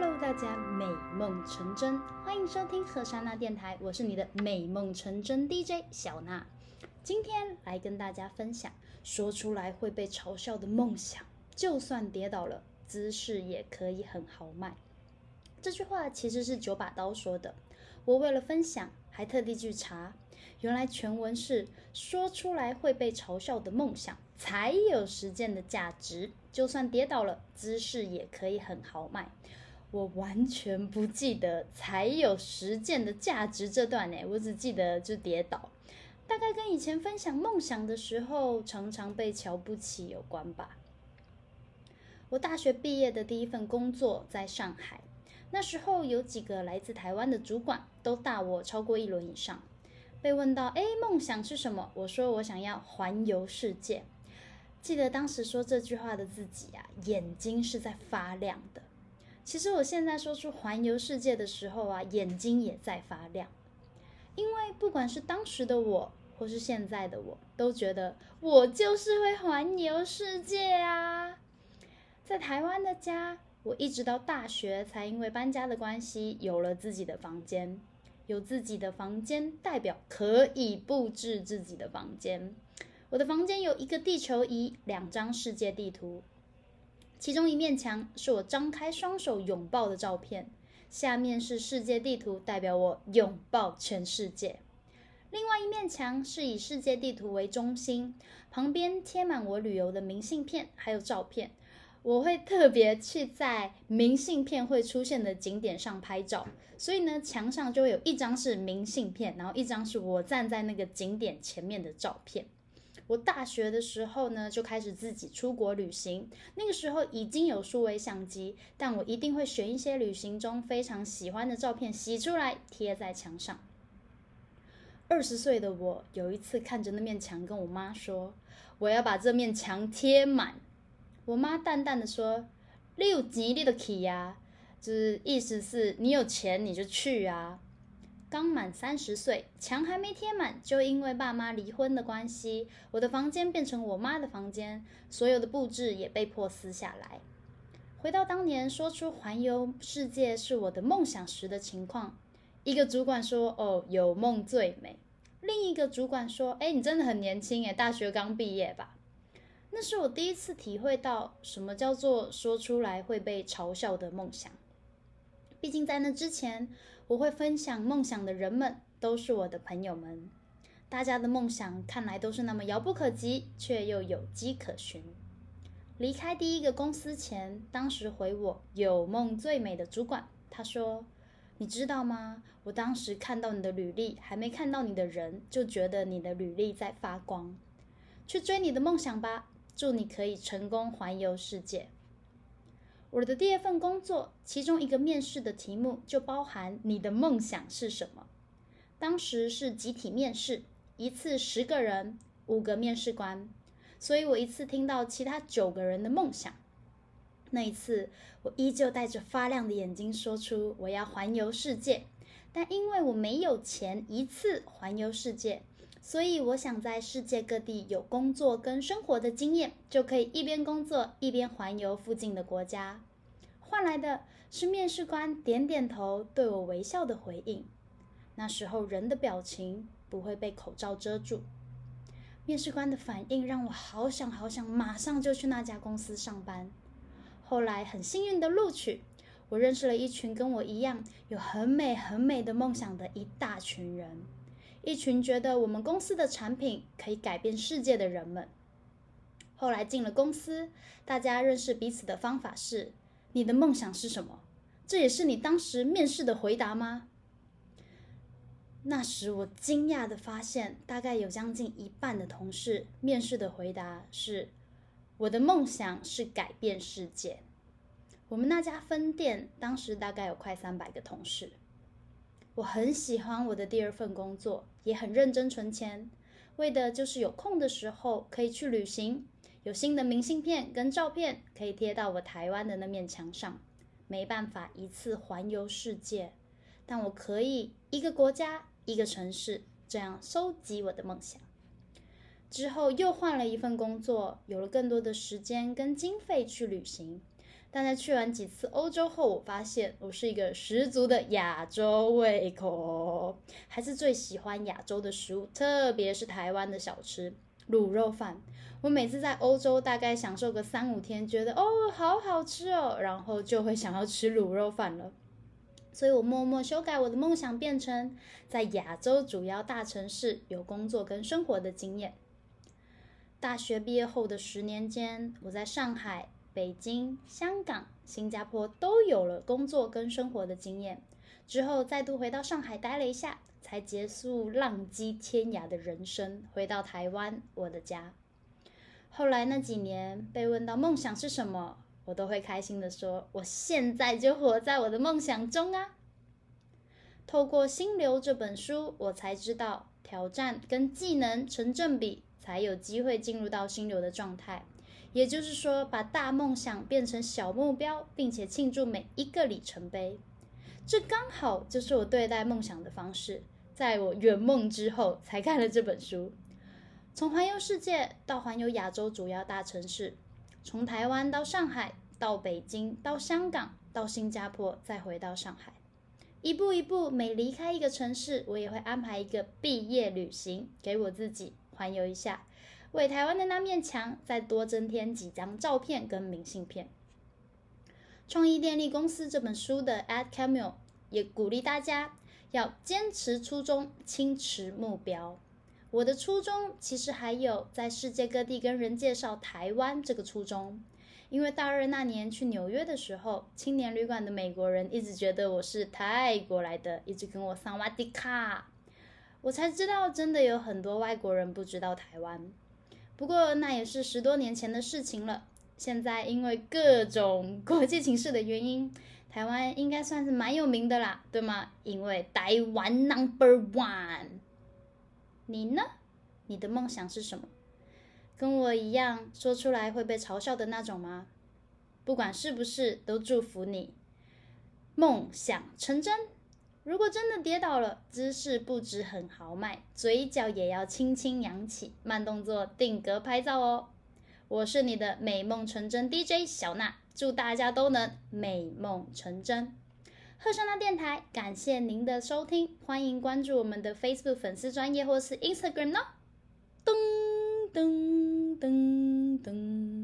Hello，大家美梦成真，欢迎收听赫莎娜电台，我是你的美梦成真 DJ 小娜。今天来跟大家分享，说出来会被嘲笑的梦想，就算跌倒了，姿势也可以很豪迈。这句话其实是九把刀说的，我为了分享，还特地去查，原来全文是说出来会被嘲笑的梦想才有实践的价值，就算跌倒了，姿势也可以很豪迈。我完全不记得才有实践的价值这段呢，我只记得就跌倒，大概跟以前分享梦想的时候常常被瞧不起有关吧。我大学毕业的第一份工作在上海，那时候有几个来自台湾的主管都大我超过一轮以上。被问到哎梦想是什么，我说我想要环游世界。记得当时说这句话的自己啊，眼睛是在发亮的。其实我现在说出环游世界的时候啊，眼睛也在发亮，因为不管是当时的我，或是现在的我，都觉得我就是会环游世界啊。在台湾的家，我一直到大学才因为搬家的关系有了自己的房间。有自己的房间，代表可以布置自己的房间。我的房间有一个地球仪，两张世界地图。其中一面墙是我张开双手拥抱的照片，下面是世界地图，代表我拥抱全世界。另外一面墙是以世界地图为中心，旁边贴满我旅游的明信片还有照片。我会特别去在明信片会出现的景点上拍照，所以呢，墙上就会有一张是明信片，然后一张是我站在那个景点前面的照片。我大学的时候呢，就开始自己出国旅行。那个时候已经有数位相机，但我一定会选一些旅行中非常喜欢的照片洗出来贴在墙上。二十岁的我有一次看着那面墙，跟我妈说：“我要把这面墙贴满。”我妈淡淡的说：“你有钱你就去呀，就是意思是你有钱你就去啊。”刚满三十岁，墙还没贴满，就因为爸妈离婚的关系，我的房间变成我妈的房间，所有的布置也被迫撕下来。回到当年说出环游世界是我的梦想时的情况，一个主管说：“哦，有梦最美。”另一个主管说：“哎，你真的很年轻诶，大学刚毕业吧？”那是我第一次体会到什么叫做说出来会被嘲笑的梦想。毕竟在那之前。我会分享梦想的人们都是我的朋友们，大家的梦想看来都是那么遥不可及，却又有迹可循。离开第一个公司前，当时回我“有梦最美”的主管，他说：“你知道吗？我当时看到你的履历，还没看到你的人，就觉得你的履历在发光。去追你的梦想吧，祝你可以成功环游世界。”我的第二份工作，其中一个面试的题目就包含你的梦想是什么。当时是集体面试，一次十个人，五个面试官，所以我一次听到其他九个人的梦想。那一次，我依旧带着发亮的眼睛说出我要环游世界，但因为我没有钱一次环游世界。所以我想在世界各地有工作跟生活的经验，就可以一边工作一边环游附近的国家，换来的是面试官点点头，对我微笑的回应。那时候人的表情不会被口罩遮住，面试官的反应让我好想好想马上就去那家公司上班。后来很幸运的录取，我认识了一群跟我一样有很美很美的梦想的一大群人。一群觉得我们公司的产品可以改变世界的人们，后来进了公司，大家认识彼此的方法是：你的梦想是什么？这也是你当时面试的回答吗？那时我惊讶的发现，大概有将近一半的同事面试的回答是：我的梦想是改变世界。我们那家分店当时大概有快三百个同事。我很喜欢我的第二份工作，也很认真存钱，为的就是有空的时候可以去旅行，有新的明信片跟照片可以贴到我台湾的那面墙上。没办法一次环游世界，但我可以一个国家一个城市这样收集我的梦想。之后又换了一份工作，有了更多的时间跟经费去旅行。但在去完几次欧洲后，我发现我是一个十足的亚洲胃口，还是最喜欢亚洲的食物，特别是台湾的小吃卤肉饭。我每次在欧洲大概享受个三五天，觉得哦好好吃哦，然后就会想要吃卤肉饭了。所以我默默修改我的梦想，变成在亚洲主要大城市有工作跟生活的经验。大学毕业后的十年间，我在上海。北京、香港、新加坡都有了工作跟生活的经验，之后再度回到上海待了一下，才结束浪迹天涯的人生，回到台湾，我的家。后来那几年被问到梦想是什么，我都会开心的说：“我现在就活在我的梦想中啊！”透过《心流》这本书，我才知道挑战跟技能成正比，才有机会进入到心流的状态。也就是说，把大梦想变成小目标，并且庆祝每一个里程碑，这刚好就是我对待梦想的方式。在我圆梦之后，才看了这本书。从环游世界到环游亚洲主要大城市，从台湾到上海，到北京，到香港，到新加坡，再回到上海，一步一步，每离开一个城市，我也会安排一个毕业旅行给我自己，环游一下。为台湾的那面墙再多增添几张照片跟明信片。创意电力公司这本书的 Ed Camille 也鼓励大家要坚持初衷，轻持目标。我的初衷其实还有在世界各地跟人介绍台湾这个初衷。因为大二那年去纽约的时候，青年旅馆的美国人一直觉得我是泰国来的，一直跟我桑瓦迪卡，我才知道真的有很多外国人不知道台湾。不过那也是十多年前的事情了。现在因为各种国际形势的原因，台湾应该算是蛮有名的啦，对吗？因为台湾 Number One。你呢？你的梦想是什么？跟我一样说出来会被嘲笑的那种吗？不管是不是，都祝福你，梦想成真。如果真的跌倒了，姿势不止很豪迈，嘴角也要轻轻扬起，慢动作定格拍照哦。我是你的美梦成真 DJ 小娜，祝大家都能美梦成真。赫山娜电台，感谢您的收听，欢迎关注我们的 Facebook 粉丝专业或是 Instagram 哦。噔噔噔噔。